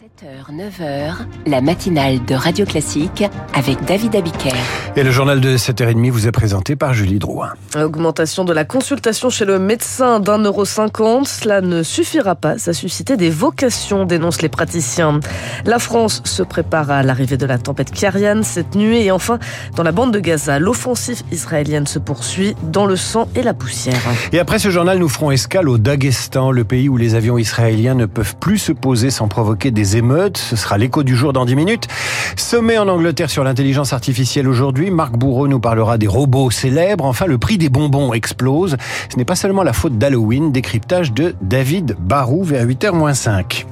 7h, 9h, la matinale de Radio Classique avec David Abiker. Et le journal de 7h30 vous est présenté par Julie Drouin. Augmentation de la consultation chez le médecin d'un euro cinquante, cela ne suffira pas à susciter des vocations, dénoncent les praticiens. La France se prépare à l'arrivée de la tempête Kyrian cette nuit et enfin, dans la bande de Gaza, l'offensive israélienne se poursuit dans le sang et la poussière. Et après ce journal, nous ferons escale au Daghestan, le pays où les avions israéliens ne peuvent plus se poser sans provoquer des émeutes. Ce sera l'écho du jour dans 10 minutes. Sommet en Angleterre sur l'intelligence artificielle aujourd'hui. Marc Bourreau nous parlera des robots célèbres. Enfin, le prix des bonbons explose. Ce n'est pas seulement la faute d'Halloween. Décryptage de David Barou vers 8h 5.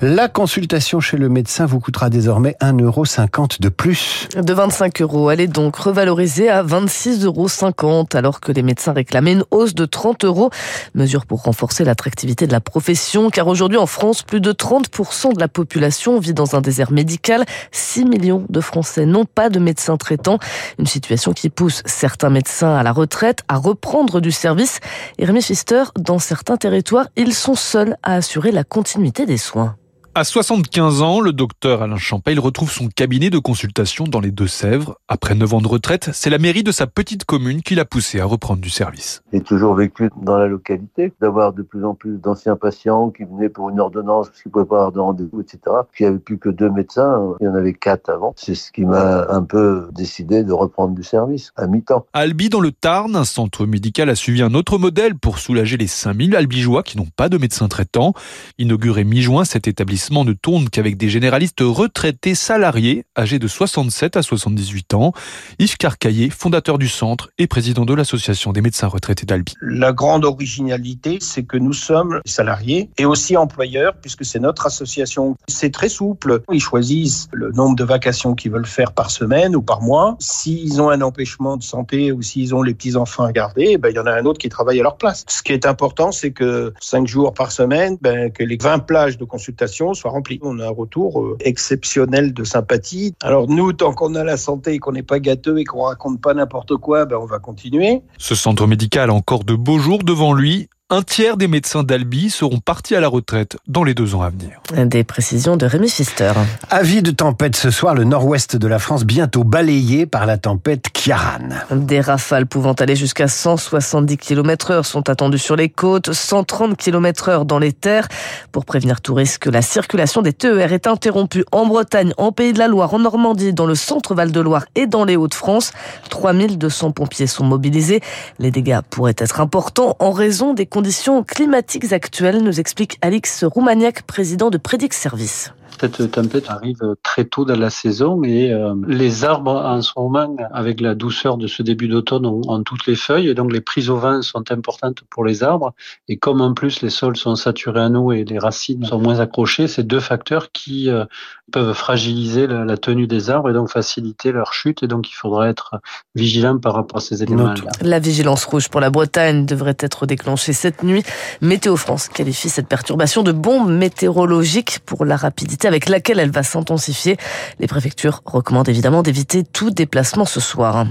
La consultation chez le médecin vous coûtera désormais 1,50€ de plus. De 25 euros, elle est donc revalorisée à 26,50 euros, alors que les médecins réclamaient une hausse de 30 euros. Mesure pour renforcer l'attractivité de la profession, car aujourd'hui en France, plus de 30% de la population vit dans un désert médical. 6 millions de Français n'ont pas de médecin traitant. Une situation qui pousse certains médecins à la retraite à reprendre du service. Et Rémi Pfister, dans certains territoires, ils sont seuls à assurer la continuité des soins. À 75 ans, le docteur Alain Champail retrouve son cabinet de consultation dans les Deux-Sèvres. Après 9 ans de retraite, c'est la mairie de sa petite commune qui l'a poussé à reprendre du service. J'ai toujours vécu dans la localité, d'avoir de plus en plus d'anciens patients qui venaient pour une ordonnance parce qu'ils ne pouvaient pas avoir de rendez-vous, etc. Puis il n'y avait plus que deux médecins, il y en avait quatre avant. C'est ce qui m'a un peu décidé de reprendre du service à mi-temps. À Albi, dans le Tarn, un centre médical a suivi un autre modèle pour soulager les 5000 albigeois qui n'ont pas de médecin traitant. Inauguré mi-juin, cet établissement ne tourne qu'avec des généralistes retraités salariés âgés de 67 à 78 ans. Yves Carcaillé, fondateur du centre et président de l'association des médecins retraités d'Albi. La grande originalité, c'est que nous sommes salariés et aussi employeurs puisque c'est notre association. C'est très souple. Ils choisissent le nombre de vacations qu'ils veulent faire par semaine ou par mois. S'ils ont un empêchement de santé ou s'ils ont les petits-enfants à garder, ben, il y en a un autre qui travaille à leur place. Ce qui est important, c'est que 5 jours par semaine, ben, que les 20 plages de consultation soit rempli. On a un retour euh, exceptionnel de sympathie. Alors nous, tant qu'on a la santé et qu'on n'est pas gâteux et qu'on raconte pas n'importe quoi, ben on va continuer. Ce centre médical a encore de beaux jours devant lui un tiers des médecins d'Albi seront partis à la retraite dans les deux ans à venir. Des précisions de Rémi Pfister. Avis de tempête ce soir, le nord-ouest de la France bientôt balayé par la tempête Kiaran. Des rafales pouvant aller jusqu'à 170 km heure sont attendues sur les côtes, 130 km heure dans les terres. Pour prévenir tout risque, la circulation des TER est interrompue en Bretagne, en Pays de la Loire, en Normandie, dans le centre Val-de-Loire et dans les Hauts-de-France. 3200 pompiers sont mobilisés. Les dégâts pourraient être importants en raison des conditions climatiques actuelles, nous explique Alix Roumaniac, président de Prédix Service. Cette tempête arrive très tôt dans la saison et euh, les arbres en ce moment, avec la douceur de ce début d'automne, ont, toutes les feuilles et donc les prises au vent sont importantes pour les arbres. Et comme en plus les sols sont saturés en eau et les racines sont moins accrochées, c'est deux facteurs qui euh, peuvent fragiliser la, tenue des arbres et donc faciliter leur chute. Et donc il faudra être vigilant par rapport à ces éléments. -là. La vigilance rouge pour la Bretagne devrait être déclenchée cette nuit. Météo France qualifie cette perturbation de bombe météorologique pour la rapidité avec laquelle elle va s'intensifier. Les préfectures recommandent évidemment d'éviter tout déplacement ce soir.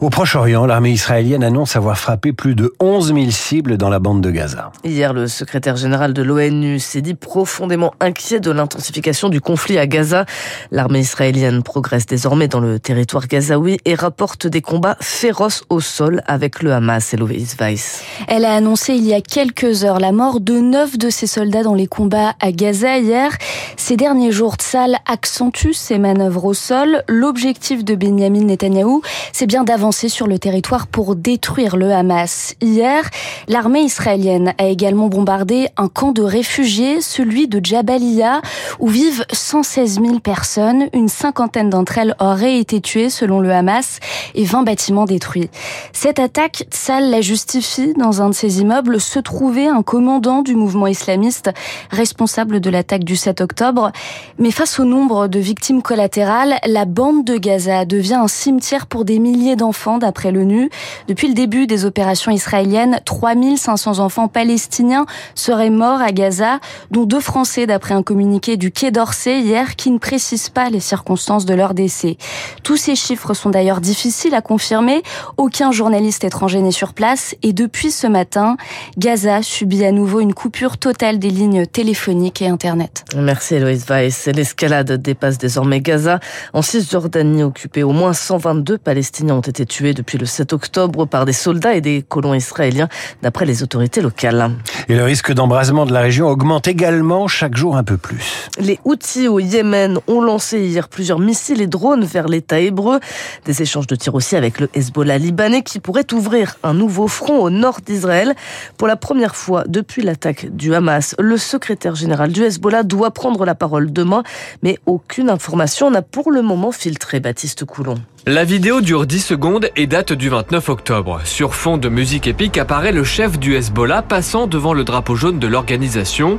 Au Proche-Orient, l'armée israélienne annonce avoir frappé plus de 11 000 cibles dans la bande de Gaza. Hier, le secrétaire général de l'ONU s'est dit profondément inquiet de l'intensification du conflit à Gaza. L'armée israélienne progresse désormais dans le territoire gazaoui et rapporte des combats féroces au sol avec le Hamas et Loïs Weiss. Elle a annoncé il y a quelques heures la mort de neuf de ses soldats dans les combats à Gaza hier. Ces derniers jours, Tzal accentue ses manœuvres au sol. L'objectif de Benjamin Netanyahou, c'est bien d'avancer sur le territoire pour détruire le Hamas. Hier, l'armée israélienne a également bombardé un camp de réfugiés, celui de Jabalia, où vivent 116 000 personnes. Une cinquantaine d'entre elles auraient été tuées selon le Hamas et 20 bâtiments détruits. Cette attaque, Tzal la justifie. Dans un de ses immeubles se trouvait un commandant du mouvement islamiste responsable de l'attaque du 7 octobre. Mais face au nombre de victimes collatérales, la bande de Gaza devient un cimetière pour des milliers d'enfants d'enfants d'après l'ONU. Depuis le début des opérations israéliennes, 3500 enfants palestiniens seraient morts à Gaza, dont deux Français d'après un communiqué du Quai d'Orsay hier qui ne précise pas les circonstances de leur décès. Tous ces chiffres sont d'ailleurs difficiles à confirmer. Aucun journaliste étranger n'est sur place et depuis ce matin, Gaza subit à nouveau une coupure totale des lignes téléphoniques et Internet. Merci Eloïse Weiss. L'escalade dépasse désormais Gaza. En Cisjordanie occupée, au moins 122 Palestiniens ont été tués depuis le 7 octobre par des soldats et des colons israéliens, d'après les autorités locales. Et le risque d'embrasement de la région augmente également chaque jour un peu plus. Les Houthis au Yémen ont lancé hier plusieurs missiles et drones vers l'État hébreu. Des échanges de tirs aussi avec le Hezbollah libanais qui pourrait ouvrir un nouveau front au nord d'Israël. Pour la première fois depuis l'attaque du Hamas, le secrétaire général du Hezbollah doit prendre la parole demain, mais aucune information n'a pour le moment filtré Baptiste Coulon. La vidéo dure 10 secondes et date du 29 octobre. Sur fond de musique épique apparaît le chef du Hezbollah passant devant le drapeau jaune de l'organisation.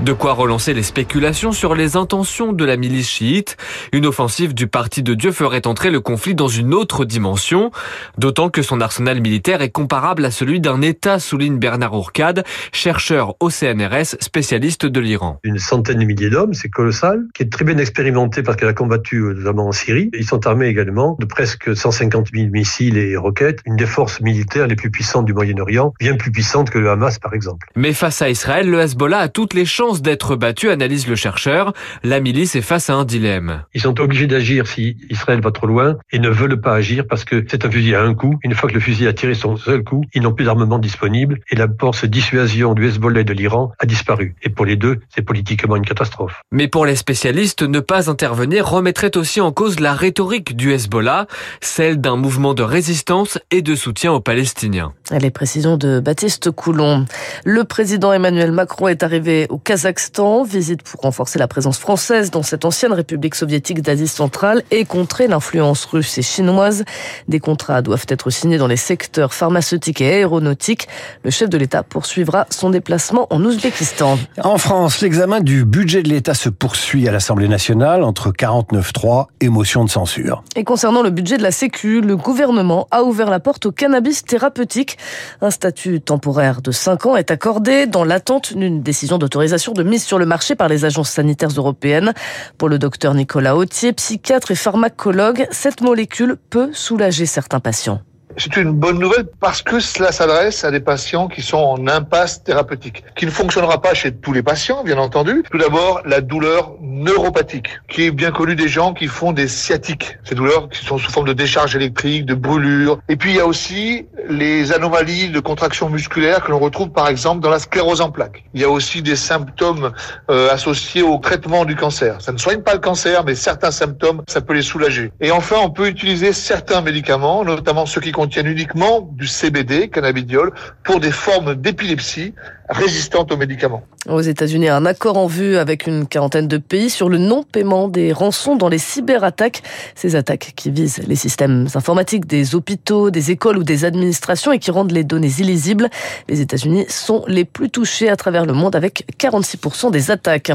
De quoi relancer les spéculations sur les intentions de la milice chiite. Une offensive du Parti de Dieu ferait entrer le conflit dans une autre dimension. D'autant que son arsenal militaire est comparable à celui d'un État, souligne Bernard Ourcade, chercheur au CNRS, spécialiste de l'Iran. Une centaine de milliers d'hommes, c'est colossal, qui est très bien expérimenté parce qu'elle a combattu euh, notamment en Syrie. Ils sont armés également de presque 150 000 missiles et roquettes, une des forces militaires les plus puissantes du Moyen-Orient, bien plus puissante que le Hamas par exemple. Mais face à Israël, le Hezbollah a toutes les chances d'être battu, analyse le chercheur. La milice est face à un dilemme. Ils sont obligés d'agir si Israël va trop loin et ne veulent pas agir parce que c'est un fusil à un coup. Une fois que le fusil a tiré son seul coup, ils n'ont plus d'armement disponible et la force dissuasion du Hezbollah et de l'Iran a disparu. Et pour les deux, c'est politiquement une catastrophe. Mais pour les spécialistes, ne pas intervenir remettrait aussi en cause la rhétorique du Hezbollah celle d'un mouvement de résistance et de soutien aux Palestiniens. Les précisions de Baptiste Coulon. Le président Emmanuel Macron est arrivé au Kazakhstan, visite pour renforcer la présence française dans cette ancienne république soviétique d'Asie centrale et contrer l'influence russe et chinoise. Des contrats doivent être signés dans les secteurs pharmaceutiques et aéronautiques. Le chef de l'État poursuivra son déplacement en Ouzbékistan. En France, l'examen du budget de l'État se poursuit à l'Assemblée nationale entre 49.3 et motion de censure. Et concernant le budget de la Sécu, le gouvernement a ouvert la porte au cannabis thérapeutique. Un statut temporaire de 5 ans est accordé dans l'attente d'une décision d'autorisation de mise sur le marché par les agences sanitaires européennes. Pour le docteur Nicolas Autier, psychiatre et pharmacologue, cette molécule peut soulager certains patients. C'est une bonne nouvelle parce que cela s'adresse à des patients qui sont en impasse thérapeutique, qui ne fonctionnera pas chez tous les patients, bien entendu. Tout d'abord, la douleur neuropathique, qui est bien connue des gens qui font des sciatiques. Ces douleurs qui sont sous forme de décharge électrique, de brûlure. Et puis, il y a aussi les anomalies de contraction musculaire que l'on retrouve, par exemple, dans la sclérose en plaques. Il y a aussi des symptômes euh, associés au traitement du cancer. Ça ne soigne pas le cancer, mais certains symptômes, ça peut les soulager. Et enfin, on peut utiliser certains médicaments, notamment ceux qui contiennent uniquement du CBD, cannabidiol, pour des formes d'épilepsie résistantes aux médicaments. Aux États-Unis, un accord en vue avec une quarantaine de pays sur le non-paiement des rançons dans les cyberattaques. Ces attaques qui visent les systèmes informatiques des hôpitaux, des écoles ou des administrations et qui rendent les données illisibles. Les États-Unis sont les plus touchés à travers le monde avec 46% des attaques.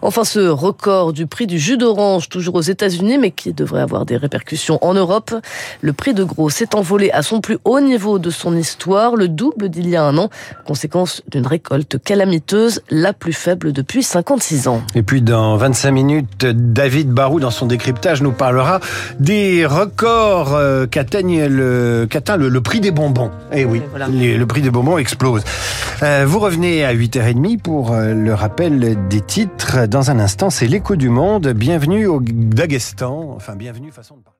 Enfin, ce record du prix du jus d'orange, toujours aux États-Unis, mais qui devrait avoir des répercussions en Europe. Le prix de gros s'est envolé à son plus haut niveau de son histoire, le double d'il y a un an, conséquence d'une récolte calamiteuse la plus faible depuis 56 ans. Et puis dans 25 minutes, David Barou, dans son décryptage, nous parlera des records euh, qu'atteigne le, qu'atteint le, le, prix des bonbons. Eh oui, voilà. le prix des bonbons explose. Euh, vous revenez à 8h30 pour euh, le rappel des titres. Dans un instant, c'est l'écho du monde. Bienvenue au Daghestan. Enfin, bienvenue façon de parler.